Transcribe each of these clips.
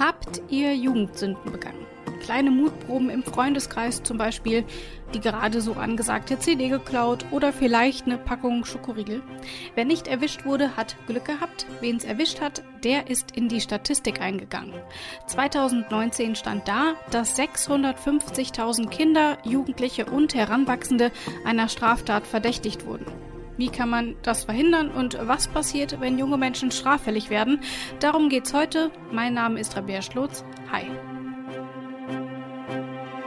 Habt ihr Jugendsünden begangen? Kleine Mutproben im Freundeskreis zum Beispiel, die gerade so angesagte CD geklaut oder vielleicht eine Packung Schokoriegel. Wer nicht erwischt wurde, hat Glück gehabt. Wen es erwischt hat, der ist in die Statistik eingegangen. 2019 stand da, dass 650.000 Kinder, Jugendliche und Heranwachsende einer Straftat verdächtigt wurden. Wie kann man das verhindern und was passiert, wenn junge Menschen straffällig werden? Darum geht's heute. Mein Name ist Rabea Schlotz. Hi.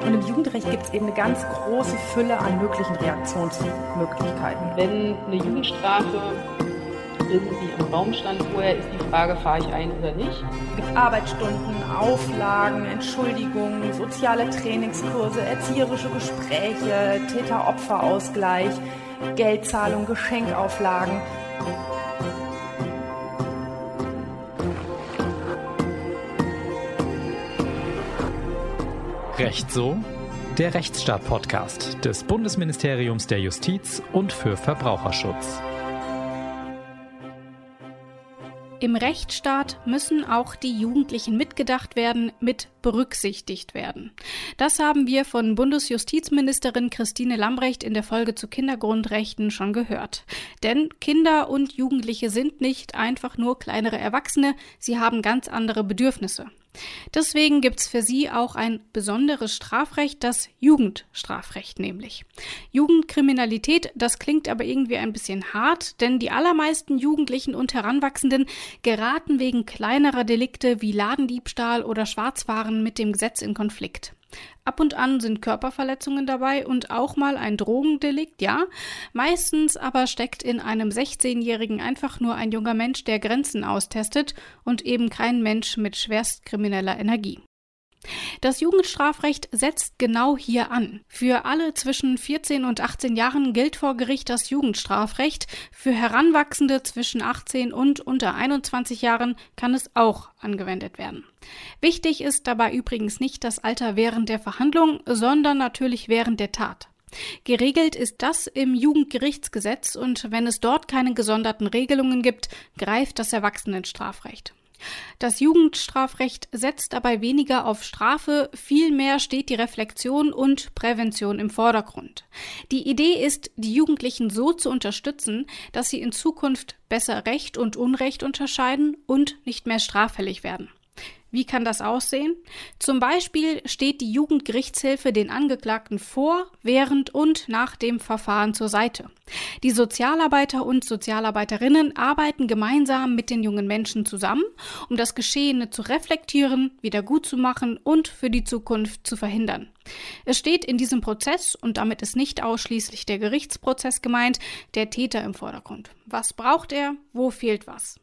Und im Jugendrecht gibt es eben eine ganz große Fülle an möglichen Reaktionsmöglichkeiten. Wenn eine Jugendstrafe irgendwie im Raum stand vorher, ist die Frage, fahre ich ein oder nicht. Es gibt Arbeitsstunden, Auflagen, Entschuldigungen, soziale Trainingskurse, erzieherische Gespräche, Täter-Opfer-Ausgleich. Geldzahlung, Geschenkauflagen. Recht so? Der Rechtsstaat-Podcast des Bundesministeriums der Justiz und für Verbraucherschutz. Im Rechtsstaat müssen auch die Jugendlichen mitgedacht werden, mit berücksichtigt werden. Das haben wir von Bundesjustizministerin Christine Lambrecht in der Folge zu Kindergrundrechten schon gehört. Denn Kinder und Jugendliche sind nicht einfach nur kleinere Erwachsene, sie haben ganz andere Bedürfnisse. Deswegen gibt's für sie auch ein besonderes Strafrecht, das Jugendstrafrecht nämlich. Jugendkriminalität, das klingt aber irgendwie ein bisschen hart, denn die allermeisten Jugendlichen und Heranwachsenden geraten wegen kleinerer Delikte wie Ladendiebstahl oder Schwarzfahren mit dem Gesetz in Konflikt. Ab und an sind Körperverletzungen dabei und auch mal ein Drogendelikt, ja. Meistens aber steckt in einem 16-Jährigen einfach nur ein junger Mensch, der Grenzen austestet und eben kein Mensch mit schwerstkrimineller Energie. Das Jugendstrafrecht setzt genau hier an. Für alle zwischen 14 und 18 Jahren gilt vor Gericht das Jugendstrafrecht. Für Heranwachsende zwischen 18 und unter 21 Jahren kann es auch angewendet werden. Wichtig ist dabei übrigens nicht das Alter während der Verhandlung, sondern natürlich während der Tat. Geregelt ist das im Jugendgerichtsgesetz und wenn es dort keine gesonderten Regelungen gibt, greift das Erwachsenenstrafrecht. Das Jugendstrafrecht setzt dabei weniger auf Strafe, vielmehr steht die Reflexion und Prävention im Vordergrund. Die Idee ist, die Jugendlichen so zu unterstützen, dass sie in Zukunft besser Recht und Unrecht unterscheiden und nicht mehr straffällig werden. Wie kann das aussehen? Zum Beispiel steht die Jugendgerichtshilfe den Angeklagten vor, während und nach dem Verfahren zur Seite. Die Sozialarbeiter und Sozialarbeiterinnen arbeiten gemeinsam mit den jungen Menschen zusammen, um das Geschehene zu reflektieren, wieder gut zu machen und für die Zukunft zu verhindern. Es steht in diesem Prozess, und damit ist nicht ausschließlich der Gerichtsprozess gemeint, der Täter im Vordergrund. Was braucht er? Wo fehlt was?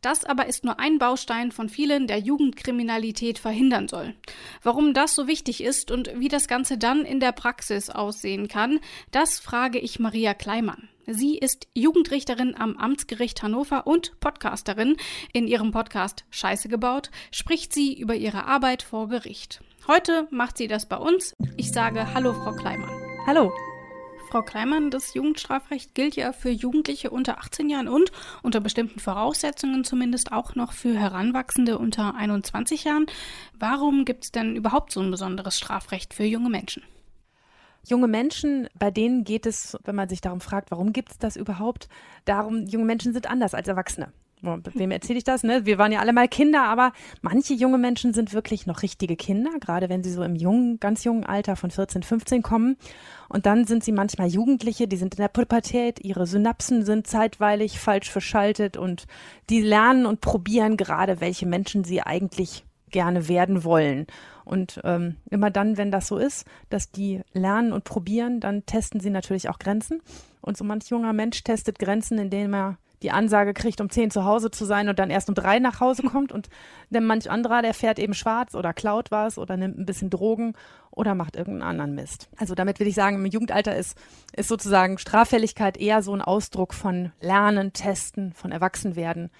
Das aber ist nur ein Baustein von vielen, der Jugendkriminalität verhindern soll. Warum das so wichtig ist und wie das Ganze dann in der Praxis aussehen kann, das frage ich Maria Kleimann. Sie ist Jugendrichterin am Amtsgericht Hannover und Podcasterin. In ihrem Podcast Scheiße gebaut spricht sie über ihre Arbeit vor Gericht. Heute macht sie das bei uns. Ich sage Hallo, Frau Kleimann. Hallo. Frau Kleimann, das Jugendstrafrecht gilt ja für Jugendliche unter 18 Jahren und unter bestimmten Voraussetzungen zumindest auch noch für Heranwachsende unter 21 Jahren. Warum gibt es denn überhaupt so ein besonderes Strafrecht für junge Menschen? Junge Menschen, bei denen geht es, wenn man sich darum fragt, warum gibt es das überhaupt, darum, junge Menschen sind anders als Erwachsene. Wem erzähle ich das? Ne? Wir waren ja alle mal Kinder, aber manche junge Menschen sind wirklich noch richtige Kinder, gerade wenn sie so im jungen, ganz jungen Alter von 14, 15 kommen. Und dann sind sie manchmal Jugendliche, die sind in der Pubertät, ihre Synapsen sind zeitweilig falsch verschaltet und die lernen und probieren gerade, welche Menschen sie eigentlich gerne werden wollen. Und ähm, immer dann, wenn das so ist, dass die lernen und probieren, dann testen sie natürlich auch Grenzen. Und so manch junger Mensch testet Grenzen, indem er die Ansage kriegt, um zehn zu Hause zu sein und dann erst um drei nach Hause kommt. Und dann manch anderer, der fährt eben schwarz oder klaut was oder nimmt ein bisschen Drogen oder macht irgendeinen anderen Mist. Also damit will ich sagen, im Jugendalter ist, ist sozusagen Straffälligkeit eher so ein Ausdruck von Lernen, Testen, von Erwachsenwerden,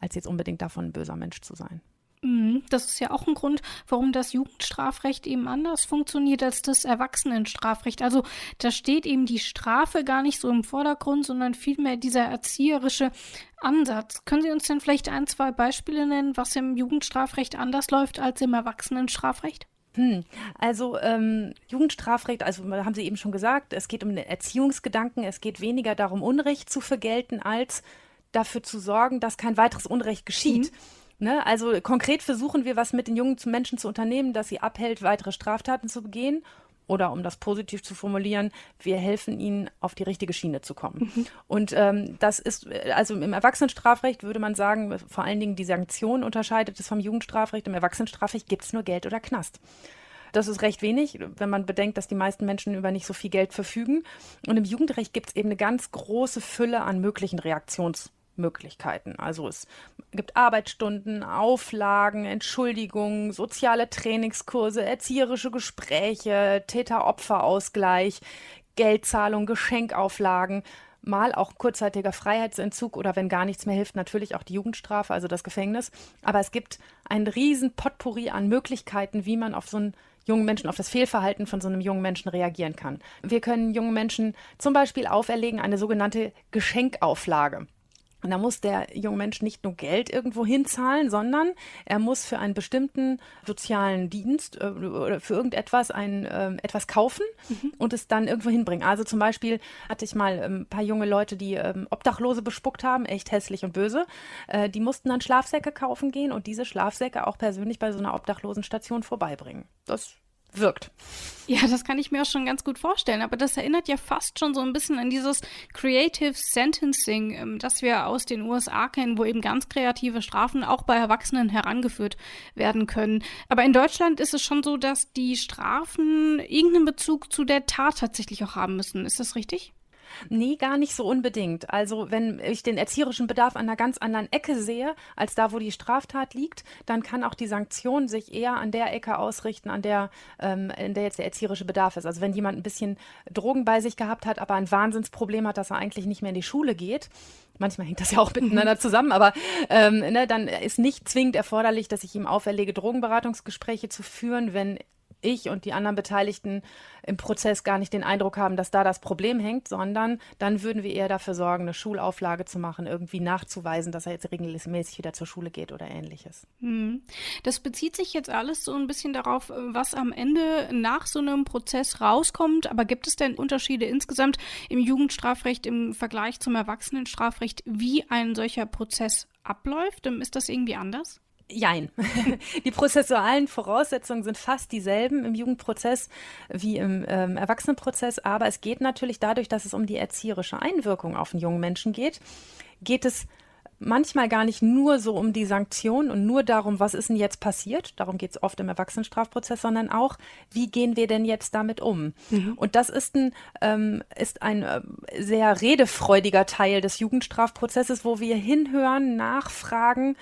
als jetzt unbedingt davon ein böser Mensch zu sein. Mhm. Hm, das ist ja auch ein Grund, warum das Jugendstrafrecht eben anders funktioniert als das Erwachsenenstrafrecht. Also da steht eben die Strafe gar nicht so im Vordergrund, sondern vielmehr dieser erzieherische Ansatz. Können Sie uns denn vielleicht ein, zwei Beispiele nennen, was im Jugendstrafrecht anders läuft als im Erwachsenenstrafrecht? Hm. Also ähm, Jugendstrafrecht, also haben Sie eben schon gesagt, es geht um den Erziehungsgedanken, es geht weniger darum, Unrecht zu vergelten, als dafür zu sorgen, dass kein weiteres Unrecht geschieht. Mhm. Ne? Also konkret versuchen wir, was mit den jungen Menschen zu unternehmen, dass sie abhält, weitere Straftaten zu begehen oder um das positiv zu formulieren, wir helfen ihnen, auf die richtige Schiene zu kommen. Mhm. Und ähm, das ist, also im Erwachsenenstrafrecht würde man sagen, vor allen Dingen die Sanktion unterscheidet es vom Jugendstrafrecht. Im Erwachsenenstrafrecht gibt es nur Geld oder Knast. Das ist recht wenig, wenn man bedenkt, dass die meisten Menschen über nicht so viel Geld verfügen. Und im Jugendrecht gibt es eben eine ganz große Fülle an möglichen Reaktions Möglichkeiten. Also es gibt Arbeitsstunden, Auflagen, Entschuldigungen, soziale Trainingskurse, erzieherische Gespräche, Täter-Opfer-Ausgleich, Geldzahlung, Geschenkauflagen, mal auch kurzzeitiger Freiheitsentzug oder wenn gar nichts mehr hilft, natürlich auch die Jugendstrafe, also das Gefängnis. Aber es gibt ein riesen Potpourri an Möglichkeiten, wie man auf so einen jungen Menschen, auf das Fehlverhalten von so einem jungen Menschen reagieren kann. Wir können jungen Menschen zum Beispiel auferlegen eine sogenannte Geschenkauflage. Und da muss der junge Mensch nicht nur Geld irgendwo hinzahlen, sondern er muss für einen bestimmten sozialen Dienst äh, oder für irgendetwas ein, äh, etwas kaufen mhm. und es dann irgendwo hinbringen. Also zum Beispiel hatte ich mal ein ähm, paar junge Leute, die ähm, Obdachlose bespuckt haben, echt hässlich und böse. Äh, die mussten dann Schlafsäcke kaufen gehen und diese Schlafsäcke auch persönlich bei so einer Obdachlosenstation vorbeibringen. Das wirkt. Ja, das kann ich mir auch schon ganz gut vorstellen. Aber das erinnert ja fast schon so ein bisschen an dieses Creative Sentencing, ähm, das wir aus den USA kennen, wo eben ganz kreative Strafen auch bei Erwachsenen herangeführt werden können. Aber in Deutschland ist es schon so, dass die Strafen irgendeinen Bezug zu der Tat tatsächlich auch haben müssen. Ist das richtig? Nee, gar nicht so unbedingt. Also wenn ich den erzieherischen Bedarf an einer ganz anderen Ecke sehe, als da, wo die Straftat liegt, dann kann auch die Sanktion sich eher an der Ecke ausrichten, an der, ähm, in der jetzt der erzieherische Bedarf ist. Also wenn jemand ein bisschen Drogen bei sich gehabt hat, aber ein Wahnsinnsproblem hat, dass er eigentlich nicht mehr in die Schule geht, manchmal hängt das ja auch miteinander zusammen, aber ähm, ne, dann ist nicht zwingend erforderlich, dass ich ihm auferlege, Drogenberatungsgespräche zu führen, wenn ich und die anderen Beteiligten im Prozess gar nicht den Eindruck haben, dass da das Problem hängt, sondern dann würden wir eher dafür sorgen, eine Schulauflage zu machen, irgendwie nachzuweisen, dass er jetzt regelmäßig wieder zur Schule geht oder ähnliches. Hm. Das bezieht sich jetzt alles so ein bisschen darauf, was am Ende nach so einem Prozess rauskommt. Aber gibt es denn Unterschiede insgesamt im Jugendstrafrecht im Vergleich zum Erwachsenenstrafrecht, wie ein solcher Prozess abläuft? Ist das irgendwie anders? Jein. Die prozessualen Voraussetzungen sind fast dieselben im Jugendprozess wie im ähm, Erwachsenenprozess, aber es geht natürlich dadurch, dass es um die erzieherische Einwirkung auf einen jungen Menschen geht, geht es manchmal gar nicht nur so um die Sanktion und nur darum, was ist denn jetzt passiert, darum geht es oft im Erwachsenenstrafprozess, sondern auch, wie gehen wir denn jetzt damit um? Mhm. Und das ist ein, ähm, ist ein äh, sehr redefreudiger Teil des Jugendstrafprozesses, wo wir hinhören, nachfragen,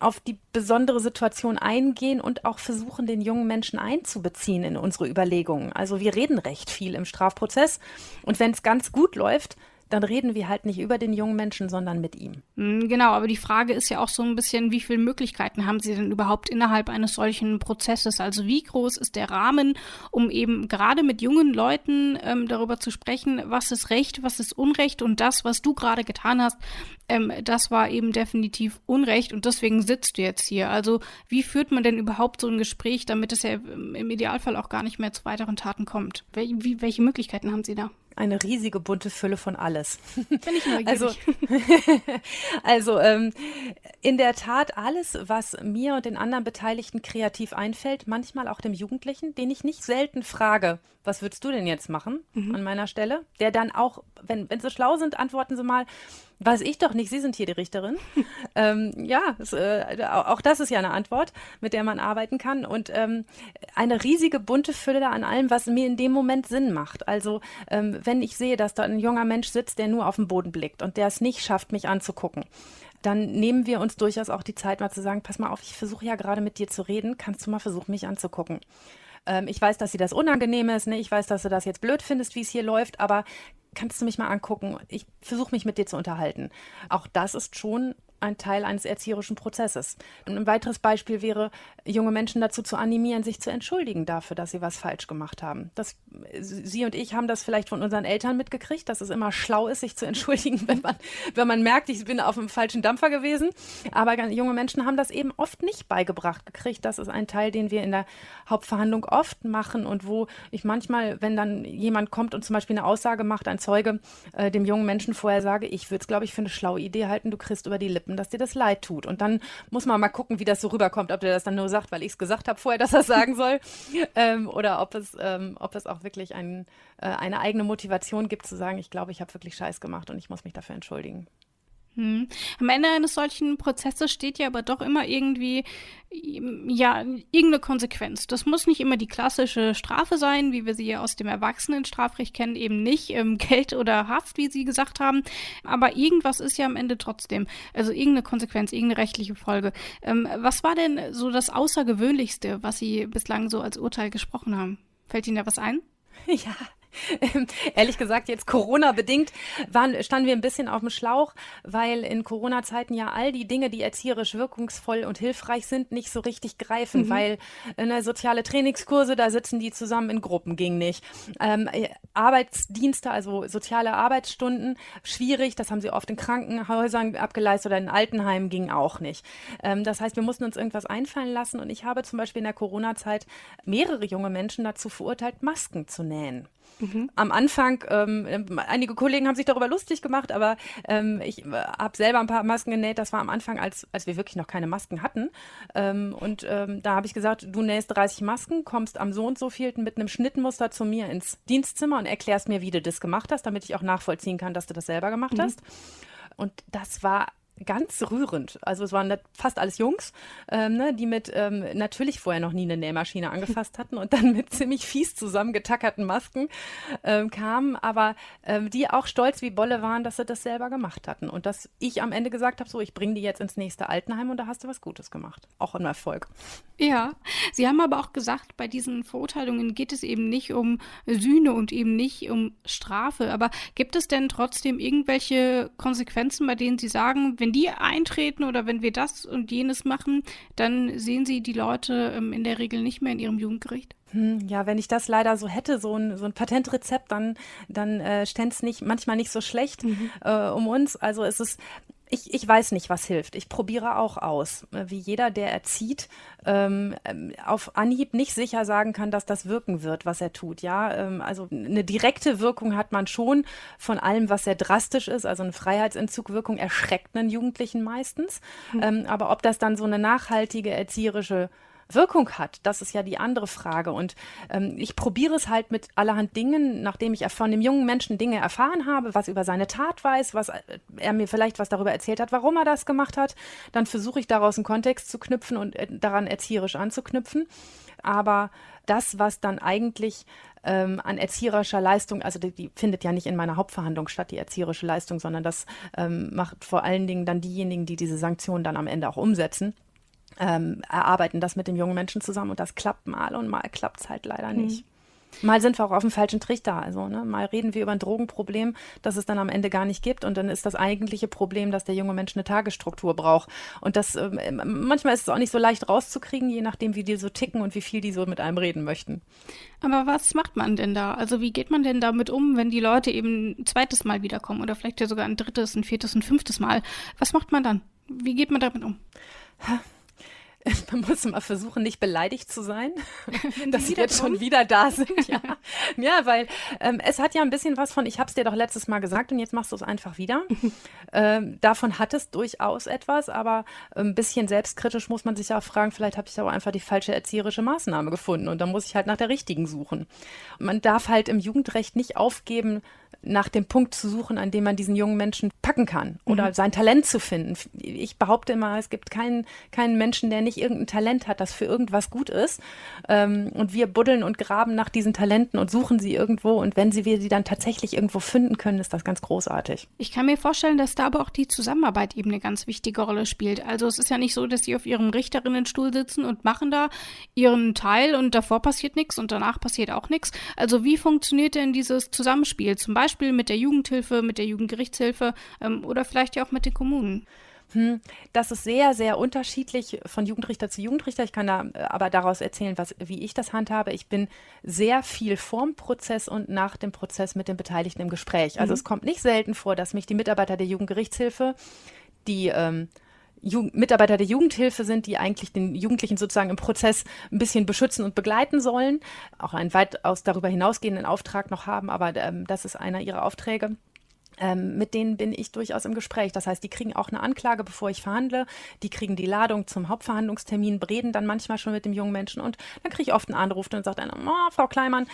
auf die besondere Situation eingehen und auch versuchen, den jungen Menschen einzubeziehen in unsere Überlegungen. Also wir reden recht viel im Strafprozess und wenn es ganz gut läuft, dann reden wir halt nicht über den jungen Menschen, sondern mit ihm. Mm, genau, aber die Frage ist ja auch so ein bisschen, wie viele Möglichkeiten haben Sie denn überhaupt innerhalb eines solchen Prozesses? Also wie groß ist der Rahmen, um eben gerade mit jungen Leuten ähm, darüber zu sprechen, was ist Recht, was ist Unrecht und das, was du gerade getan hast, ähm, das war eben definitiv Unrecht und deswegen sitzt du jetzt hier. Also wie führt man denn überhaupt so ein Gespräch, damit es ja im Idealfall auch gar nicht mehr zu weiteren Taten kommt? Wel wie, welche Möglichkeiten haben Sie da? Eine riesige bunte Fülle von alles. Bin ich neugierig. Also, also ähm, in der Tat alles, was mir und den anderen Beteiligten kreativ einfällt, manchmal auch dem Jugendlichen, den ich nicht selten frage, was würdest du denn jetzt machen mhm. an meiner Stelle? Der dann auch, wenn, wenn sie schlau sind, antworten sie mal, weiß ich doch nicht, Sie sind hier die Richterin. ähm, ja, es, äh, auch das ist ja eine Antwort, mit der man arbeiten kann. Und ähm, eine riesige bunte Fülle an allem, was mir in dem Moment Sinn macht. Also ähm, wenn ich sehe, dass da ein junger Mensch sitzt, der nur auf den Boden blickt und der es nicht schafft, mich anzugucken, dann nehmen wir uns durchaus auch die Zeit, mal zu sagen, pass mal auf, ich versuche ja gerade mit dir zu reden, kannst du mal versuchen, mich anzugucken ähm, ich weiß, dass dir das unangenehm ist, ne? ich weiß, dass du das jetzt blöd findest, wie es hier läuft, aber kannst du mich mal angucken? Ich versuche mich mit dir zu unterhalten. Auch das ist schon ein Teil eines erzieherischen Prozesses. Ein weiteres Beispiel wäre, junge Menschen dazu zu animieren, sich zu entschuldigen dafür, dass sie was falsch gemacht haben. Das, sie und ich haben das vielleicht von unseren Eltern mitgekriegt, dass es immer schlau ist, sich zu entschuldigen, wenn man, wenn man merkt, ich bin auf einem falschen Dampfer gewesen. Aber junge Menschen haben das eben oft nicht beigebracht gekriegt. Das ist ein Teil, den wir in der Hauptverhandlung oft machen und wo ich manchmal, wenn dann jemand kommt und zum Beispiel eine Aussage macht, ein Zeuge, äh, dem jungen Menschen vorher sage, ich würde es, glaube ich, für eine schlaue Idee halten, du kriegst über die Lippen, dass dir das leid tut. Und dann muss man mal gucken, wie das so rüberkommt, ob der das dann nur sagt, weil ich es gesagt habe vorher, dass er es sagen soll, ähm, oder ob es, ähm, ob es auch wirklich ein, äh, eine eigene Motivation gibt, zu sagen, ich glaube, ich habe wirklich Scheiß gemacht und ich muss mich dafür entschuldigen. Hm. Am Ende eines solchen Prozesses steht ja aber doch immer irgendwie, ja, irgendeine Konsequenz. Das muss nicht immer die klassische Strafe sein, wie wir sie ja aus dem Erwachsenenstrafrecht kennen, eben nicht ähm, Geld oder Haft, wie Sie gesagt haben. Aber irgendwas ist ja am Ende trotzdem, also irgendeine Konsequenz, irgendeine rechtliche Folge. Ähm, was war denn so das Außergewöhnlichste, was Sie bislang so als Urteil gesprochen haben? Fällt Ihnen da was ein? Ja, Ehrlich gesagt, jetzt Corona-bedingt standen wir ein bisschen auf dem Schlauch, weil in Corona-Zeiten ja all die Dinge, die erzieherisch wirkungsvoll und hilfreich sind, nicht so richtig greifen, mhm. weil ne, soziale Trainingskurse, da sitzen die zusammen in Gruppen, ging nicht. Ähm, Arbeitsdienste, also soziale Arbeitsstunden, schwierig, das haben sie oft in Krankenhäusern abgeleistet oder in Altenheimen, ging auch nicht. Ähm, das heißt, wir mussten uns irgendwas einfallen lassen und ich habe zum Beispiel in der Corona-Zeit mehrere junge Menschen dazu verurteilt, Masken zu nähen. Mhm. Am Anfang, ähm, einige Kollegen haben sich darüber lustig gemacht, aber ähm, ich äh, habe selber ein paar Masken genäht. Das war am Anfang, als, als wir wirklich noch keine Masken hatten. Ähm, und ähm, da habe ich gesagt, du nähst 30 Masken, kommst am so und so vielten mit einem Schnittmuster zu mir ins Dienstzimmer und erklärst mir, wie du das gemacht hast, damit ich auch nachvollziehen kann, dass du das selber gemacht mhm. hast. Und das war ganz rührend. Also es waren fast alles Jungs, ähm, ne, die mit ähm, natürlich vorher noch nie eine Nähmaschine angefasst hatten und dann mit ziemlich fies zusammengetackerten Masken ähm, kamen, aber ähm, die auch stolz wie Bolle waren, dass sie das selber gemacht hatten. Und dass ich am Ende gesagt habe, so, ich bringe die jetzt ins nächste Altenheim und da hast du was Gutes gemacht. Auch ein Erfolg. Ja, Sie haben aber auch gesagt, bei diesen Verurteilungen geht es eben nicht um Sühne und eben nicht um Strafe. Aber gibt es denn trotzdem irgendwelche Konsequenzen, bei denen Sie sagen, wenn wenn die eintreten oder wenn wir das und jenes machen, dann sehen sie die Leute ähm, in der Regel nicht mehr in ihrem Jugendgericht. Hm, ja, wenn ich das leider so hätte, so ein, so ein Patentrezept, dann, dann äh, stände es nicht, manchmal nicht so schlecht mhm. äh, um uns. Also es ist, ich, ich weiß nicht, was hilft. Ich probiere auch aus. Wie jeder, der erzieht, ähm, auf Anhieb nicht sicher sagen kann, dass das wirken wird, was er tut. Ja, ähm, also eine direkte Wirkung hat man schon von allem, was sehr drastisch ist. Also eine Freiheitsentzugwirkung erschreckt einen Jugendlichen meistens. Mhm. Ähm, aber ob das dann so eine nachhaltige erzieherische Wirkung hat, das ist ja die andere Frage. Und ähm, ich probiere es halt mit allerhand Dingen, nachdem ich von dem jungen Menschen Dinge erfahren habe, was über seine Tat weiß, was äh, er mir vielleicht was darüber erzählt hat, warum er das gemacht hat, dann versuche ich daraus einen Kontext zu knüpfen und äh, daran erzieherisch anzuknüpfen. Aber das, was dann eigentlich ähm, an erzieherischer Leistung, also die, die, findet ja nicht in meiner Hauptverhandlung statt, die erzieherische Leistung, sondern das ähm, macht vor allen Dingen dann diejenigen, die diese Sanktionen dann am Ende auch umsetzen ähm, erarbeiten das mit dem jungen Menschen zusammen und das klappt mal und mal klappt es halt leider nicht. Mhm. Mal sind wir auch auf dem falschen Trichter. Also, ne? mal reden wir über ein Drogenproblem, das es dann am Ende gar nicht gibt. Und dann ist das eigentliche Problem, dass der junge Mensch eine Tagesstruktur braucht. Und das äh, manchmal ist es auch nicht so leicht rauszukriegen, je nachdem, wie die so ticken und wie viel die so mit einem reden möchten. Aber was macht man denn da? Also, wie geht man denn damit um, wenn die Leute eben ein zweites Mal wiederkommen oder vielleicht ja sogar ein drittes, ein viertes, ein fünftes Mal? Was macht man dann? Wie geht man damit um? man muss mal versuchen, nicht beleidigt zu sein, dass sie jetzt schon wieder da sind. Ja, ja weil ähm, es hat ja ein bisschen was von, ich habe es dir doch letztes Mal gesagt und jetzt machst du es einfach wieder. ähm, davon hat es durchaus etwas, aber ein bisschen selbstkritisch muss man sich auch fragen, vielleicht habe ich aber einfach die falsche erzieherische Maßnahme gefunden und dann muss ich halt nach der richtigen suchen. Man darf halt im Jugendrecht nicht aufgeben, nach dem Punkt zu suchen, an dem man diesen jungen Menschen packen kann oder mhm. sein Talent zu finden. Ich behaupte immer, es gibt keinen, keinen Menschen, der nicht irgendein Talent hat, das für irgendwas gut ist. Ähm, und wir buddeln und graben nach diesen Talenten und suchen sie irgendwo. Und wenn sie wir sie dann tatsächlich irgendwo finden können, ist das ganz großartig. Ich kann mir vorstellen, dass da aber auch die Zusammenarbeit eben eine ganz wichtige Rolle spielt. Also es ist ja nicht so, dass sie auf ihrem Richterinnenstuhl sitzen und machen da ihren Teil und davor passiert nichts und danach passiert auch nichts. Also wie funktioniert denn dieses Zusammenspiel? Zum Beispiel mit der Jugendhilfe, mit der Jugendgerichtshilfe ähm, oder vielleicht ja auch mit den Kommunen? Hm, das ist sehr, sehr unterschiedlich von Jugendrichter zu Jugendrichter. Ich kann da äh, aber daraus erzählen, was, wie ich das handhabe. Ich bin sehr viel vorm Prozess und nach dem Prozess mit den Beteiligten im Gespräch. Also mhm. es kommt nicht selten vor, dass mich die Mitarbeiter der Jugendgerichtshilfe, die ähm, Jugend Mitarbeiter der Jugendhilfe sind, die eigentlich den Jugendlichen sozusagen im Prozess ein bisschen beschützen und begleiten sollen, auch einen weitaus darüber hinausgehenden Auftrag noch haben, aber ähm, das ist einer ihrer Aufträge ähm, mit denen bin ich durchaus im Gespräch. Das heißt, die kriegen auch eine Anklage, bevor ich verhandle. Die kriegen die Ladung zum Hauptverhandlungstermin, reden dann manchmal schon mit dem jungen Menschen und dann kriege ich oft einen Anruf und sagt einer, oh, Frau Kleimann,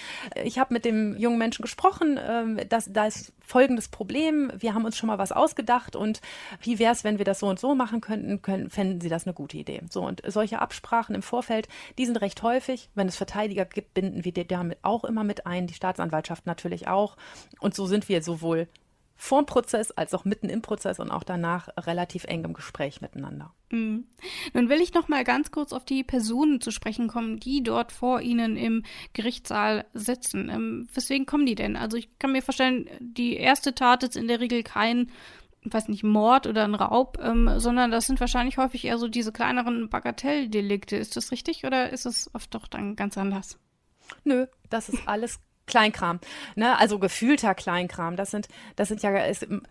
ich habe mit dem jungen Menschen gesprochen, äh, das, da ist folgendes Problem. Wir haben uns schon mal was ausgedacht und wie wäre es, wenn wir das so und so machen könnten, können, fänden Sie das eine gute Idee. So und solche Absprachen im Vorfeld, die sind recht häufig. Wenn es Verteidiger gibt, binden wir die damit auch immer mit ein, die Staatsanwaltschaft natürlich auch. Und so sind wir sowohl vor dem Prozess als auch mitten im Prozess und auch danach relativ eng im Gespräch miteinander. Mhm. Nun will ich noch mal ganz kurz auf die Personen zu sprechen kommen, die dort vor Ihnen im Gerichtssaal sitzen. Ähm, weswegen kommen die denn? Also ich kann mir vorstellen, die erste Tat ist in der Regel kein weiß nicht, Mord oder ein Raub, ähm, sondern das sind wahrscheinlich häufig eher so diese kleineren Bagatelldelikte. Ist das richtig oder ist es oft doch dann ganz anders? Nö, das ist alles Kleinkram, ne? also gefühlter Kleinkram. Das sind, das sind ja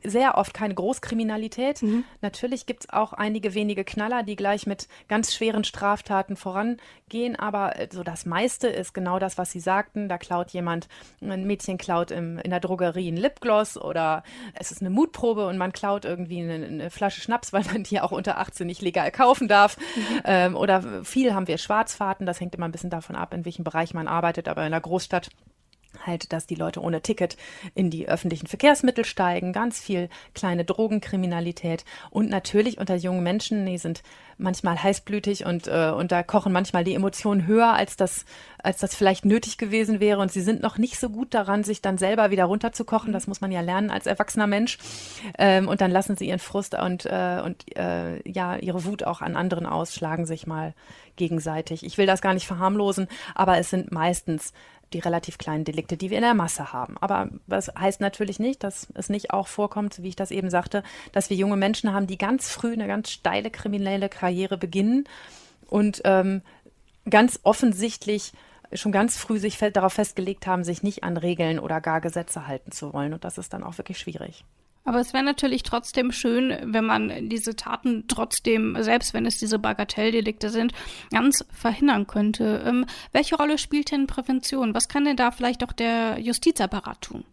sehr oft keine Großkriminalität. Mhm. Natürlich gibt es auch einige wenige Knaller, die gleich mit ganz schweren Straftaten vorangehen, aber äh, so das meiste ist genau das, was Sie sagten. Da klaut jemand, ein Mädchen klaut im, in der Drogerie ein Lipgloss oder es ist eine Mutprobe und man klaut irgendwie eine, eine Flasche Schnaps, weil man die auch unter 18 nicht legal kaufen darf. Mhm. Ähm, oder viel haben wir Schwarzfahrten, das hängt immer ein bisschen davon ab, in welchem Bereich man arbeitet, aber in der Großstadt halt, dass die Leute ohne Ticket in die öffentlichen Verkehrsmittel steigen, ganz viel kleine Drogenkriminalität. Und natürlich unter jungen Menschen, die sind manchmal heißblütig und, äh, und da kochen manchmal die Emotionen höher, als das, als das vielleicht nötig gewesen wäre. Und sie sind noch nicht so gut daran, sich dann selber wieder runterzukochen, das muss man ja lernen als erwachsener Mensch. Ähm, und dann lassen sie ihren Frust und, äh, und äh, ja, ihre Wut auch an anderen aus, schlagen sich mal gegenseitig. Ich will das gar nicht verharmlosen, aber es sind meistens die relativ kleinen Delikte, die wir in der Masse haben. Aber das heißt natürlich nicht, dass es nicht auch vorkommt, wie ich das eben sagte, dass wir junge Menschen haben, die ganz früh eine ganz steile kriminelle Karriere beginnen und ähm, ganz offensichtlich schon ganz früh sich darauf festgelegt haben, sich nicht an Regeln oder gar Gesetze halten zu wollen. Und das ist dann auch wirklich schwierig. Aber es wäre natürlich trotzdem schön, wenn man diese Taten trotzdem, selbst wenn es diese Bagatelldelikte sind, ganz verhindern könnte. Ähm, welche Rolle spielt denn Prävention? Was kann denn da vielleicht auch der Justizapparat tun?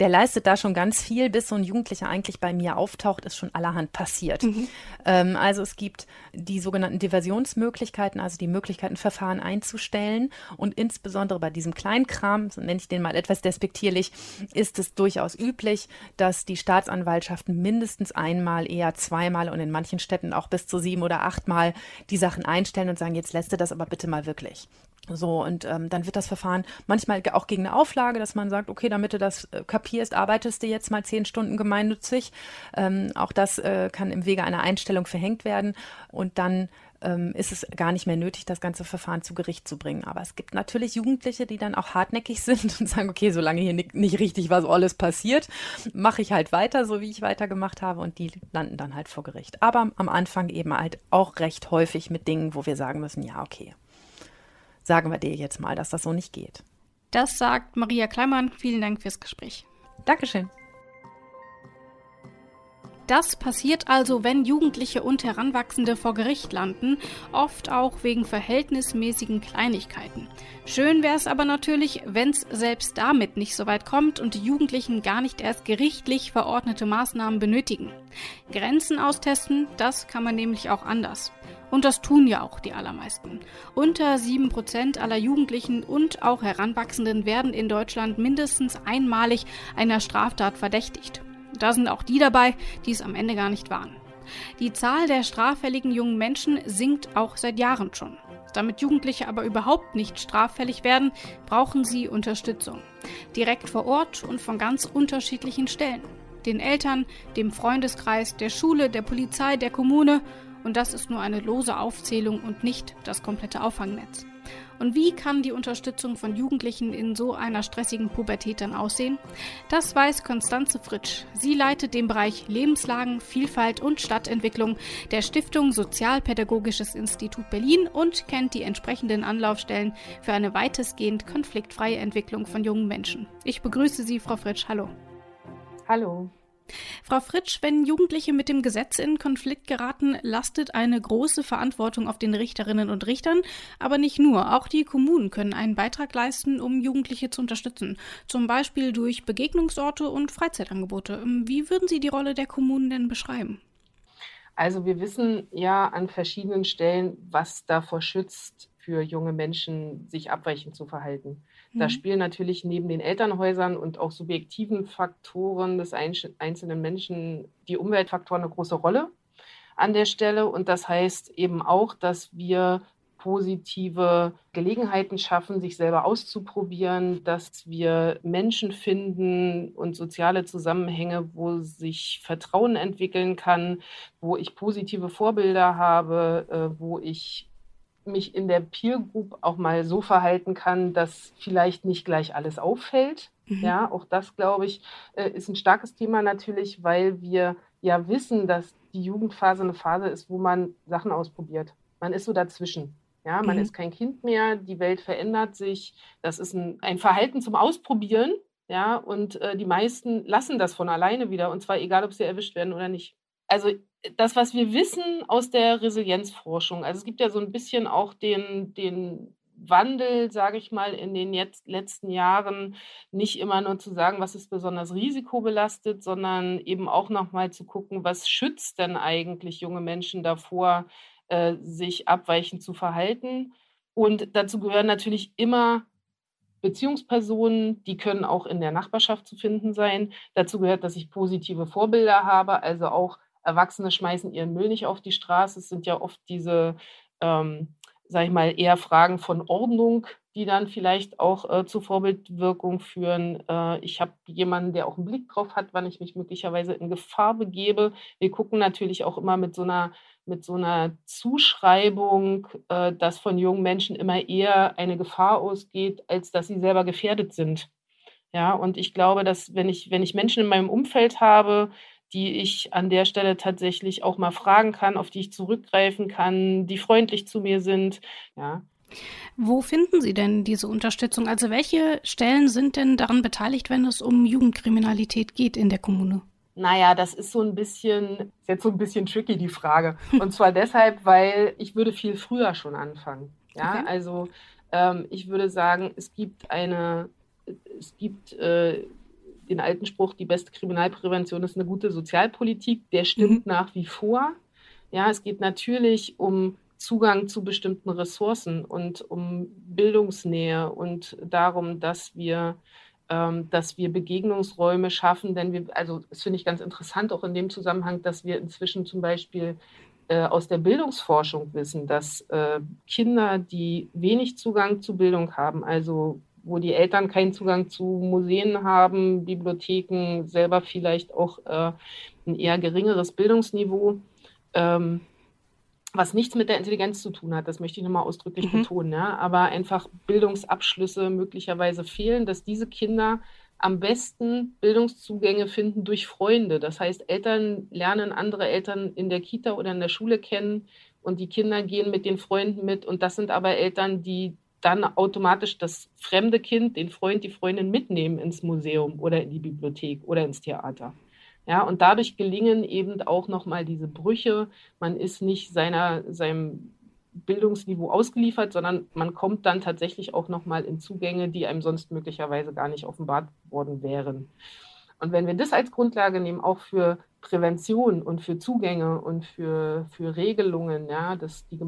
Der leistet da schon ganz viel, bis so ein Jugendlicher eigentlich bei mir auftaucht, ist schon allerhand passiert. Mhm. Ähm, also es gibt die sogenannten Diversionsmöglichkeiten, also die Möglichkeiten, Verfahren einzustellen. Und insbesondere bei diesem Kleinkram, so nenne ich den mal etwas despektierlich, ist es durchaus üblich, dass die Staatsanwaltschaften mindestens einmal, eher zweimal und in manchen Städten auch bis zu sieben oder achtmal die Sachen einstellen und sagen, jetzt lässt du das aber bitte mal wirklich. So, und ähm, dann wird das Verfahren manchmal auch gegen eine Auflage, dass man sagt, okay, damit du das äh, kapierst, arbeitest du jetzt mal zehn Stunden gemeinnützig. Ähm, auch das äh, kann im Wege einer Einstellung verhängt werden. Und dann ähm, ist es gar nicht mehr nötig, das ganze Verfahren zu Gericht zu bringen. Aber es gibt natürlich Jugendliche, die dann auch hartnäckig sind und sagen, okay, solange hier nicht, nicht richtig was alles passiert, mache ich halt weiter, so wie ich weitergemacht habe. Und die landen dann halt vor Gericht. Aber am Anfang eben halt auch recht häufig mit Dingen, wo wir sagen müssen, ja, okay sagen wir dir jetzt mal, dass das so nicht geht. Das sagt Maria Kleimann. Vielen Dank fürs Gespräch. Dankeschön. Das passiert also, wenn Jugendliche und Heranwachsende vor Gericht landen, oft auch wegen verhältnismäßigen Kleinigkeiten. Schön wäre es aber natürlich, wenn es selbst damit nicht so weit kommt und die Jugendlichen gar nicht erst gerichtlich verordnete Maßnahmen benötigen. Grenzen austesten, das kann man nämlich auch anders. Und das tun ja auch die allermeisten. Unter 7% aller Jugendlichen und auch Heranwachsenden werden in Deutschland mindestens einmalig einer Straftat verdächtigt. Da sind auch die dabei, die es am Ende gar nicht waren. Die Zahl der straffälligen jungen Menschen sinkt auch seit Jahren schon. Damit Jugendliche aber überhaupt nicht straffällig werden, brauchen sie Unterstützung. Direkt vor Ort und von ganz unterschiedlichen Stellen. Den Eltern, dem Freundeskreis, der Schule, der Polizei, der Kommune und das ist nur eine lose Aufzählung und nicht das komplette Auffangnetz. Und wie kann die Unterstützung von Jugendlichen in so einer stressigen Pubertät dann aussehen? Das weiß Konstanze Fritsch. Sie leitet den Bereich Lebenslagen, Vielfalt und Stadtentwicklung der Stiftung Sozialpädagogisches Institut Berlin und kennt die entsprechenden Anlaufstellen für eine weitestgehend konfliktfreie Entwicklung von jungen Menschen. Ich begrüße Sie, Frau Fritsch. Hallo. Hallo. Frau Fritsch, wenn Jugendliche mit dem Gesetz in Konflikt geraten, lastet eine große Verantwortung auf den Richterinnen und Richtern, aber nicht nur. Auch die Kommunen können einen Beitrag leisten, um Jugendliche zu unterstützen, zum Beispiel durch Begegnungsorte und Freizeitangebote. Wie würden Sie die Rolle der Kommunen denn beschreiben? Also wir wissen ja an verschiedenen Stellen, was davor schützt, für junge Menschen sich abweichend zu verhalten. Da mhm. spielen natürlich neben den Elternhäusern und auch subjektiven Faktoren des einzelnen Menschen die Umweltfaktoren eine große Rolle an der Stelle. Und das heißt eben auch, dass wir positive Gelegenheiten schaffen, sich selber auszuprobieren, dass wir Menschen finden und soziale Zusammenhänge, wo sich Vertrauen entwickeln kann, wo ich positive Vorbilder habe, äh, wo ich mich in der Peer Group auch mal so verhalten kann, dass vielleicht nicht gleich alles auffällt. Mhm. Ja, auch das, glaube ich, äh, ist ein starkes Thema natürlich, weil wir ja wissen, dass die Jugendphase eine Phase ist, wo man Sachen ausprobiert. Man ist so dazwischen. Ja, man mhm. ist kein Kind mehr, die Welt verändert sich. Das ist ein, ein Verhalten zum Ausprobieren. Ja, und äh, die meisten lassen das von alleine wieder. Und zwar egal, ob sie erwischt werden oder nicht. Also das, was wir wissen aus der Resilienzforschung, also es gibt ja so ein bisschen auch den, den Wandel, sage ich mal, in den jetzt letzten Jahren nicht immer nur zu sagen, was ist besonders risikobelastet, sondern eben auch nochmal zu gucken, was schützt denn eigentlich junge Menschen davor, äh, sich abweichend zu verhalten. Und dazu gehören natürlich immer Beziehungspersonen, die können auch in der Nachbarschaft zu finden sein. Dazu gehört, dass ich positive Vorbilder habe, also auch Erwachsene schmeißen ihren Müll nicht auf die Straße. Es sind ja oft diese, ähm, sag ich mal, eher Fragen von Ordnung, die dann vielleicht auch äh, zu Vorbildwirkung führen. Äh, ich habe jemanden, der auch einen Blick drauf hat, wann ich mich möglicherweise in Gefahr begebe. Wir gucken natürlich auch immer mit so einer mit so einer Zuschreibung, äh, dass von jungen Menschen immer eher eine Gefahr ausgeht, als dass sie selber gefährdet sind. Ja, und ich glaube, dass wenn ich, wenn ich Menschen in meinem Umfeld habe, die ich an der Stelle tatsächlich auch mal fragen kann, auf die ich zurückgreifen kann, die freundlich zu mir sind. Ja. Wo finden Sie denn diese Unterstützung? Also welche Stellen sind denn daran beteiligt, wenn es um Jugendkriminalität geht in der Kommune? Naja, das ist so ein bisschen, ist jetzt so ein bisschen tricky, die Frage. Und zwar deshalb, weil ich würde viel früher schon anfangen. Ja, okay. also ähm, ich würde sagen, es gibt eine, es gibt äh, den alten Spruch, die beste Kriminalprävention ist eine gute Sozialpolitik, der stimmt mhm. nach wie vor. Ja, es geht natürlich um Zugang zu bestimmten Ressourcen und um Bildungsnähe und darum, dass wir, ähm, dass wir Begegnungsräume schaffen. Denn wir, also das finde ich ganz interessant auch in dem Zusammenhang, dass wir inzwischen zum Beispiel äh, aus der Bildungsforschung wissen, dass äh, Kinder, die wenig Zugang zu Bildung haben, also wo die Eltern keinen Zugang zu Museen haben, Bibliotheken, selber vielleicht auch äh, ein eher geringeres Bildungsniveau, ähm, was nichts mit der Intelligenz zu tun hat, das möchte ich nochmal ausdrücklich mhm. betonen, ja? aber einfach Bildungsabschlüsse möglicherweise fehlen, dass diese Kinder am besten Bildungszugänge finden durch Freunde. Das heißt, Eltern lernen andere Eltern in der Kita oder in der Schule kennen und die Kinder gehen mit den Freunden mit. Und das sind aber Eltern, die dann automatisch das fremde Kind, den Freund, die Freundin mitnehmen ins Museum oder in die Bibliothek oder ins Theater. Ja, und dadurch gelingen eben auch nochmal diese Brüche. Man ist nicht seiner, seinem Bildungsniveau ausgeliefert, sondern man kommt dann tatsächlich auch nochmal in Zugänge, die einem sonst möglicherweise gar nicht offenbart worden wären. Und wenn wir das als Grundlage nehmen, auch für Prävention und für Zugänge und für, für Regelungen, ja, dass die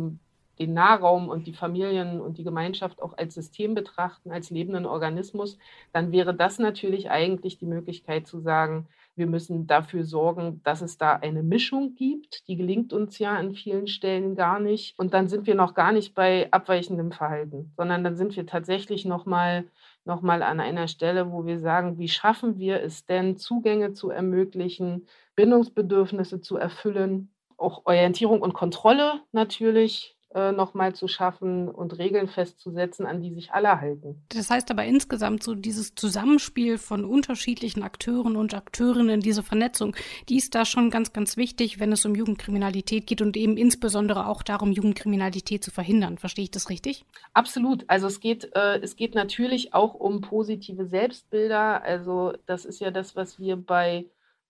den Nahraum und die Familien und die Gemeinschaft auch als System betrachten, als lebenden Organismus, dann wäre das natürlich eigentlich die Möglichkeit zu sagen, wir müssen dafür sorgen, dass es da eine Mischung gibt. Die gelingt uns ja an vielen Stellen gar nicht. Und dann sind wir noch gar nicht bei abweichendem Verhalten, sondern dann sind wir tatsächlich noch mal, noch mal an einer Stelle, wo wir sagen, wie schaffen wir es denn, Zugänge zu ermöglichen, Bindungsbedürfnisse zu erfüllen, auch Orientierung und Kontrolle natürlich äh, nochmal zu schaffen und Regeln festzusetzen, an die sich alle halten. Das heißt aber insgesamt so dieses Zusammenspiel von unterschiedlichen Akteuren und Akteurinnen, diese Vernetzung, die ist da schon ganz, ganz wichtig, wenn es um Jugendkriminalität geht und eben insbesondere auch darum, Jugendkriminalität zu verhindern. Verstehe ich das richtig? Absolut. Also es geht, äh, es geht natürlich auch um positive Selbstbilder. Also das ist ja das, was wir bei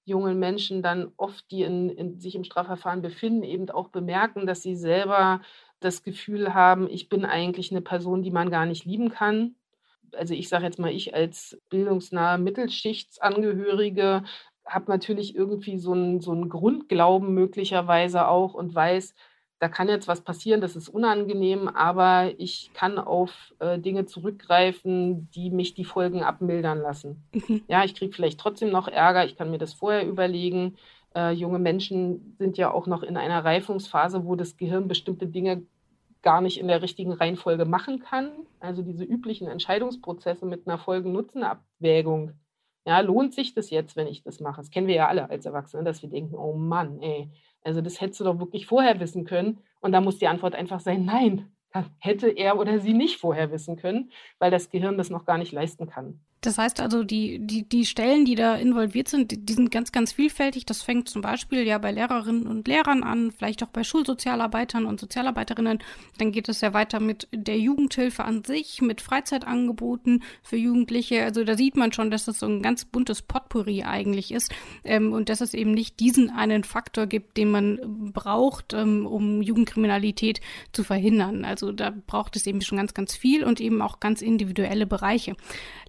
jungen Menschen dann oft, die in, in, sich im Strafverfahren befinden, eben auch bemerken, dass sie selber das Gefühl haben, ich bin eigentlich eine Person, die man gar nicht lieben kann. Also ich sage jetzt mal, ich als bildungsnahe Mittelschichtsangehörige habe natürlich irgendwie so einen, so einen Grundglauben möglicherweise auch und weiß, da kann jetzt was passieren, das ist unangenehm, aber ich kann auf äh, Dinge zurückgreifen, die mich die Folgen abmildern lassen. Mhm. Ja, ich kriege vielleicht trotzdem noch Ärger, ich kann mir das vorher überlegen. Äh, junge Menschen sind ja auch noch in einer Reifungsphase, wo das Gehirn bestimmte Dinge gar nicht in der richtigen Reihenfolge machen kann. Also diese üblichen Entscheidungsprozesse mit einer Folgen-Nutzen-Abwägung. Ja, lohnt sich das jetzt, wenn ich das mache? Das kennen wir ja alle als Erwachsene, dass wir denken, oh Mann, ey, also das hättest du doch wirklich vorher wissen können. Und da muss die Antwort einfach sein, nein, hätte er oder sie nicht vorher wissen können, weil das Gehirn das noch gar nicht leisten kann. Das heißt also, die, die, die Stellen, die da involviert sind, die, die, sind ganz, ganz vielfältig. Das fängt zum Beispiel ja bei Lehrerinnen und Lehrern an, vielleicht auch bei Schulsozialarbeitern und Sozialarbeiterinnen. Dann geht es ja weiter mit der Jugendhilfe an sich, mit Freizeitangeboten für Jugendliche. Also da sieht man schon, dass das so ein ganz buntes Potpourri eigentlich ist ähm, und dass es eben nicht diesen einen Faktor gibt, den man braucht, ähm, um Jugendkriminalität zu verhindern. Also da braucht es eben schon ganz, ganz viel und eben auch ganz individuelle Bereiche.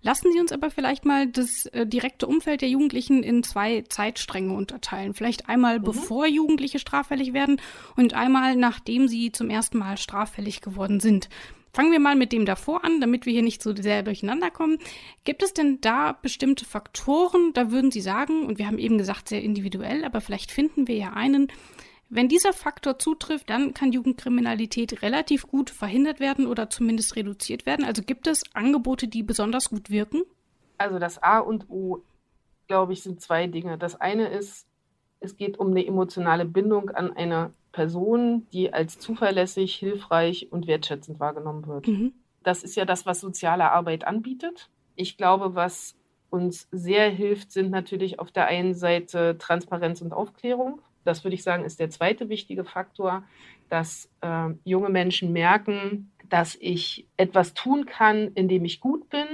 Lassen Sie uns aber vielleicht mal das äh, direkte Umfeld der Jugendlichen in zwei Zeitstränge unterteilen. Vielleicht einmal mhm. bevor Jugendliche straffällig werden und einmal nachdem sie zum ersten Mal straffällig geworden sind. Fangen wir mal mit dem davor an, damit wir hier nicht so sehr durcheinander kommen. Gibt es denn da bestimmte Faktoren, da würden Sie sagen, und wir haben eben gesagt, sehr individuell, aber vielleicht finden wir ja einen, wenn dieser Faktor zutrifft, dann kann Jugendkriminalität relativ gut verhindert werden oder zumindest reduziert werden. Also gibt es Angebote, die besonders gut wirken? Also das A und O, glaube ich, sind zwei Dinge. Das eine ist, es geht um eine emotionale Bindung an eine Person, die als zuverlässig, hilfreich und wertschätzend wahrgenommen wird. Mhm. Das ist ja das, was soziale Arbeit anbietet. Ich glaube, was uns sehr hilft, sind natürlich auf der einen Seite Transparenz und Aufklärung. Das würde ich sagen, ist der zweite wichtige Faktor, dass äh, junge Menschen merken, dass ich etwas tun kann, indem ich gut bin,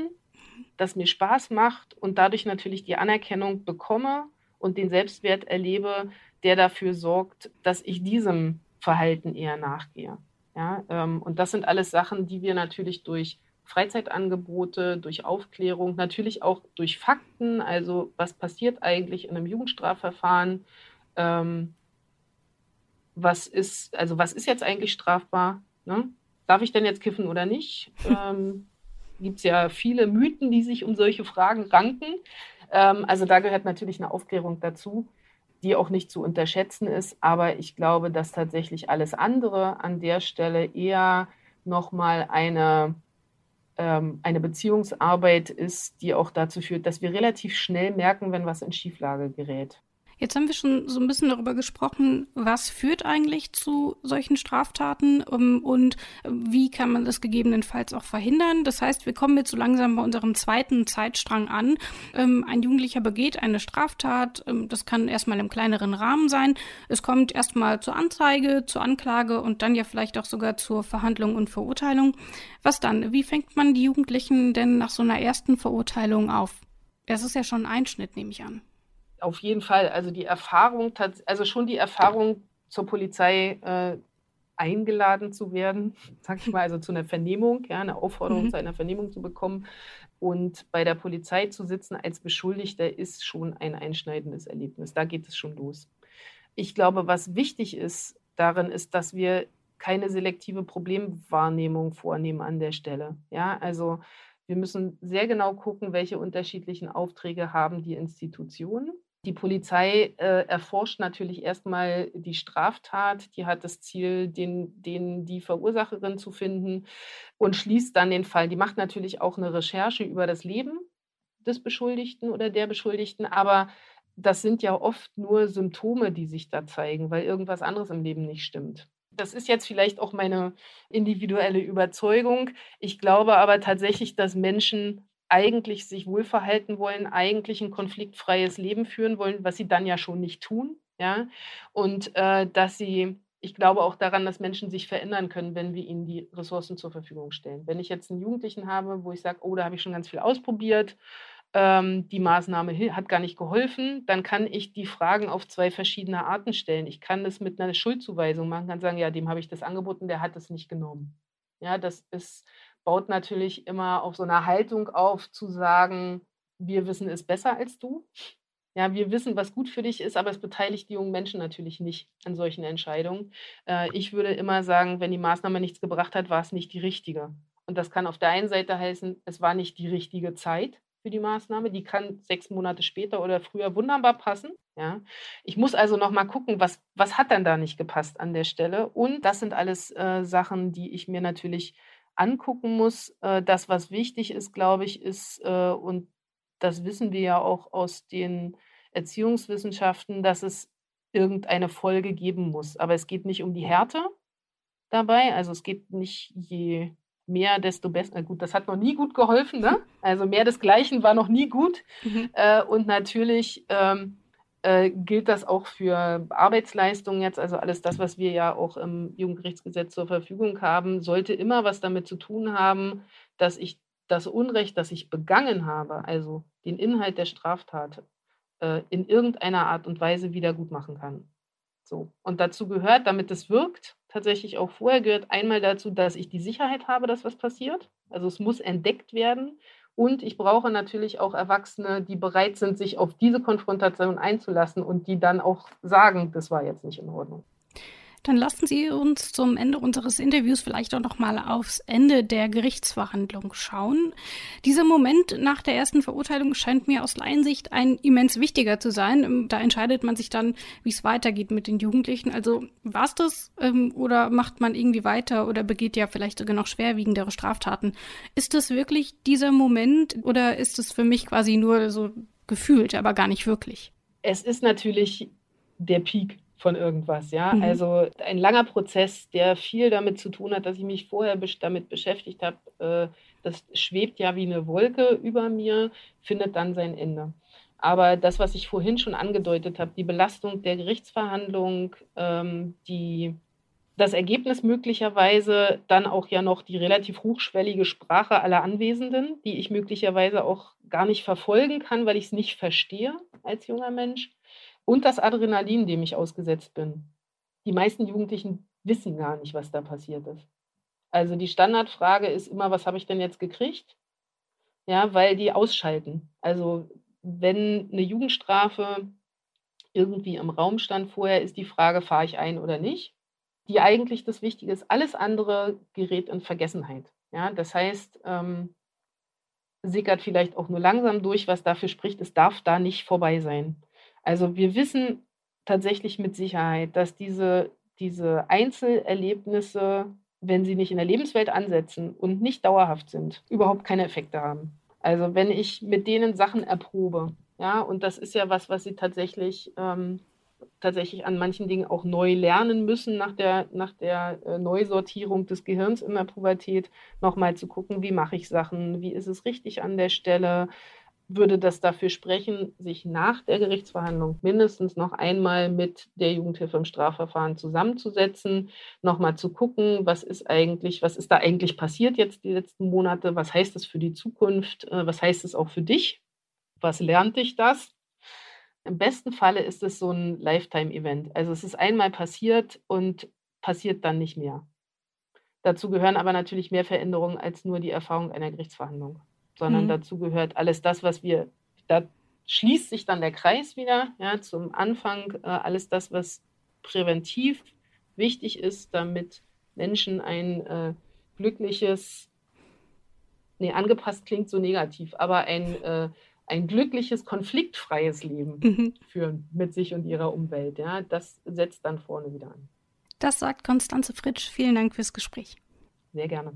das mir Spaß macht und dadurch natürlich die Anerkennung bekomme und den Selbstwert erlebe, der dafür sorgt, dass ich diesem Verhalten eher nachgehe. Ja, ähm, und das sind alles Sachen, die wir natürlich durch Freizeitangebote, durch Aufklärung, natürlich auch durch Fakten, also was passiert eigentlich in einem Jugendstrafverfahren, ähm, was ist, also was ist jetzt eigentlich strafbar? Ne? Darf ich denn jetzt kiffen oder nicht? ähm, Gibt es ja viele Mythen, die sich um solche Fragen ranken. Ähm, also da gehört natürlich eine Aufklärung dazu, die auch nicht zu unterschätzen ist. Aber ich glaube, dass tatsächlich alles andere an der Stelle eher nochmal eine, ähm, eine Beziehungsarbeit ist, die auch dazu führt, dass wir relativ schnell merken, wenn was in Schieflage gerät. Jetzt haben wir schon so ein bisschen darüber gesprochen, was führt eigentlich zu solchen Straftaten um, und wie kann man das gegebenenfalls auch verhindern. Das heißt, wir kommen jetzt so langsam bei unserem zweiten Zeitstrang an. Ähm, ein Jugendlicher begeht eine Straftat, ähm, das kann erstmal im kleineren Rahmen sein. Es kommt erstmal zur Anzeige, zur Anklage und dann ja vielleicht auch sogar zur Verhandlung und Verurteilung. Was dann? Wie fängt man die Jugendlichen denn nach so einer ersten Verurteilung auf? Das ist ja schon ein Einschnitt, nehme ich an auf jeden Fall. Also die Erfahrung, also schon die Erfahrung zur Polizei äh, eingeladen zu werden, sag ich mal, also zu einer Vernehmung, ja, eine Aufforderung mhm. zu einer Vernehmung zu bekommen und bei der Polizei zu sitzen als Beschuldigter ist schon ein einschneidendes Erlebnis. Da geht es schon los. Ich glaube, was wichtig ist darin, ist, dass wir keine selektive Problemwahrnehmung vornehmen an der Stelle. Ja, also wir müssen sehr genau gucken, welche unterschiedlichen Aufträge haben die Institutionen die Polizei äh, erforscht natürlich erstmal die Straftat, die hat das Ziel, den, den, die Verursacherin zu finden und schließt dann den Fall. Die macht natürlich auch eine Recherche über das Leben des Beschuldigten oder der Beschuldigten, aber das sind ja oft nur Symptome, die sich da zeigen, weil irgendwas anderes im Leben nicht stimmt. Das ist jetzt vielleicht auch meine individuelle Überzeugung. Ich glaube aber tatsächlich, dass Menschen eigentlich sich wohlverhalten wollen, eigentlich ein konfliktfreies Leben führen wollen, was sie dann ja schon nicht tun. Ja? Und äh, dass sie, ich glaube auch daran, dass Menschen sich verändern können, wenn wir ihnen die Ressourcen zur Verfügung stellen. Wenn ich jetzt einen Jugendlichen habe, wo ich sage, oh, da habe ich schon ganz viel ausprobiert, ähm, die Maßnahme hat gar nicht geholfen, dann kann ich die Fragen auf zwei verschiedene Arten stellen. Ich kann das mit einer Schuldzuweisung machen, kann sagen, ja, dem habe ich das angeboten, der hat es nicht genommen. Ja, das ist, baut natürlich immer auf so einer Haltung auf, zu sagen, wir wissen es besser als du. Ja, wir wissen, was gut für dich ist, aber es beteiligt die jungen Menschen natürlich nicht an solchen Entscheidungen. Äh, ich würde immer sagen, wenn die Maßnahme nichts gebracht hat, war es nicht die richtige. Und das kann auf der einen Seite heißen, es war nicht die richtige Zeit für die Maßnahme. Die kann sechs Monate später oder früher wunderbar passen. Ja. Ich muss also noch mal gucken, was, was hat dann da nicht gepasst an der Stelle. Und das sind alles äh, Sachen, die ich mir natürlich angucken muss. Äh, das, was wichtig ist, glaube ich, ist, äh, und das wissen wir ja auch aus den Erziehungswissenschaften, dass es irgendeine Folge geben muss. Aber es geht nicht um die Härte dabei. Also es geht nicht, je mehr, desto besser. Gut, das hat noch nie gut geholfen, ne? Also mehr desgleichen war noch nie gut. Mhm. Äh, und natürlich ähm, äh, gilt das auch für Arbeitsleistungen jetzt, also alles das, was wir ja auch im Jugendgerichtsgesetz zur Verfügung haben, sollte immer was damit zu tun haben, dass ich das Unrecht, das ich begangen habe, also den Inhalt der Straftat, äh, in irgendeiner Art und Weise wieder gut machen kann. So. Und dazu gehört, damit es wirkt, tatsächlich auch vorher gehört einmal dazu, dass ich die Sicherheit habe, dass was passiert. Also es muss entdeckt werden. Und ich brauche natürlich auch Erwachsene, die bereit sind, sich auf diese Konfrontation einzulassen und die dann auch sagen, das war jetzt nicht in Ordnung. Dann lassen Sie uns zum Ende unseres Interviews vielleicht auch noch mal aufs Ende der Gerichtsverhandlung schauen. Dieser Moment nach der ersten Verurteilung scheint mir aus Laiensicht ein immens wichtiger zu sein. Da entscheidet man sich dann, wie es weitergeht mit den Jugendlichen. Also war es das ähm, oder macht man irgendwie weiter oder begeht ja vielleicht sogar noch schwerwiegendere Straftaten? Ist das wirklich dieser Moment oder ist es für mich quasi nur so gefühlt, aber gar nicht wirklich? Es ist natürlich der Peak von irgendwas, ja. Mhm. Also ein langer Prozess, der viel damit zu tun hat, dass ich mich vorher damit beschäftigt habe. Äh, das schwebt ja wie eine Wolke über mir, findet dann sein Ende. Aber das, was ich vorhin schon angedeutet habe, die Belastung der Gerichtsverhandlung, ähm, die, das Ergebnis möglicherweise dann auch ja noch die relativ hochschwellige Sprache aller Anwesenden, die ich möglicherweise auch gar nicht verfolgen kann, weil ich es nicht verstehe als junger Mensch und das Adrenalin, dem ich ausgesetzt bin. Die meisten Jugendlichen wissen gar nicht, was da passiert ist. Also die Standardfrage ist immer, was habe ich denn jetzt gekriegt? Ja, weil die ausschalten. Also wenn eine Jugendstrafe irgendwie im Raum stand vorher, ist die Frage, fahre ich ein oder nicht? Die eigentlich das Wichtige ist, alles andere gerät in Vergessenheit. Ja, das heißt, ähm, sickert vielleicht auch nur langsam durch, was dafür spricht, es darf da nicht vorbei sein. Also wir wissen tatsächlich mit Sicherheit, dass diese, diese Einzelerlebnisse, wenn sie nicht in der Lebenswelt ansetzen und nicht dauerhaft sind, überhaupt keine Effekte haben. Also wenn ich mit denen Sachen erprobe, ja, und das ist ja was, was sie tatsächlich, ähm, tatsächlich an manchen Dingen auch neu lernen müssen nach der, nach der äh, Neusortierung des Gehirns in der Pubertät, nochmal zu gucken, wie mache ich Sachen, wie ist es richtig an der Stelle, würde das dafür sprechen, sich nach der Gerichtsverhandlung mindestens noch einmal mit der Jugendhilfe im Strafverfahren zusammenzusetzen, nochmal zu gucken, was ist eigentlich, was ist da eigentlich passiert jetzt die letzten Monate, was heißt das für die Zukunft, äh, was heißt es auch für dich, was lernt dich das? Im besten Falle ist es so ein Lifetime-Event. Also es ist einmal passiert und passiert dann nicht mehr. Dazu gehören aber natürlich mehr Veränderungen als nur die Erfahrung einer Gerichtsverhandlung sondern mhm. dazu gehört alles das, was wir, da schließt sich dann der Kreis wieder, ja, zum Anfang äh, alles das, was präventiv wichtig ist, damit Menschen ein äh, glückliches, nee, angepasst klingt so negativ, aber ein, äh, ein glückliches, konfliktfreies Leben mhm. führen mit sich und ihrer Umwelt. Ja, das setzt dann vorne wieder an. Das sagt Konstanze Fritsch. Vielen Dank fürs Gespräch. Sehr gerne.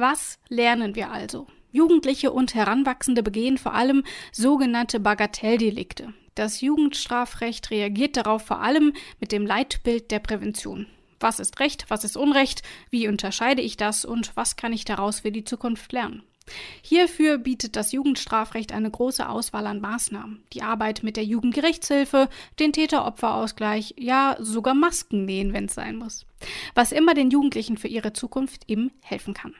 Was lernen wir also? Jugendliche und Heranwachsende begehen vor allem sogenannte Bagatelldelikte. Das Jugendstrafrecht reagiert darauf vor allem mit dem Leitbild der Prävention. Was ist Recht, was ist Unrecht, wie unterscheide ich das und was kann ich daraus für die Zukunft lernen? Hierfür bietet das Jugendstrafrecht eine große Auswahl an Maßnahmen. Die Arbeit mit der Jugendgerichtshilfe, den Täter-Opfer-Ausgleich, ja sogar Masken nähen, wenn es sein muss. Was immer den Jugendlichen für ihre Zukunft eben helfen kann.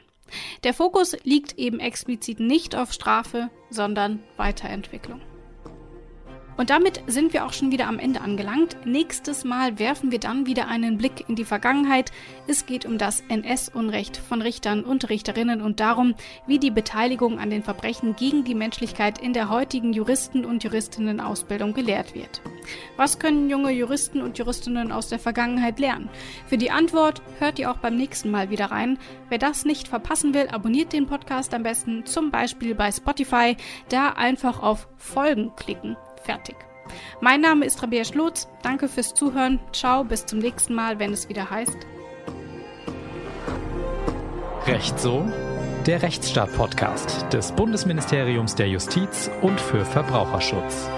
Der Fokus liegt eben explizit nicht auf Strafe, sondern Weiterentwicklung. Und damit sind wir auch schon wieder am Ende angelangt. Nächstes Mal werfen wir dann wieder einen Blick in die Vergangenheit. Es geht um das NS-Unrecht von Richtern und Richterinnen und darum, wie die Beteiligung an den Verbrechen gegen die Menschlichkeit in der heutigen Juristen- und Juristinnen-Ausbildung gelehrt wird. Was können junge Juristen und Juristinnen aus der Vergangenheit lernen? Für die Antwort hört ihr auch beim nächsten Mal wieder rein. Wer das nicht verpassen will, abonniert den Podcast am besten zum Beispiel bei Spotify. Da einfach auf Folgen klicken. Fertig. Mein Name ist Rabea Schlotz. Danke fürs Zuhören. Ciao, bis zum nächsten Mal, wenn es wieder heißt. Recht so? Der Rechtsstaat-Podcast des Bundesministeriums der Justiz und für Verbraucherschutz.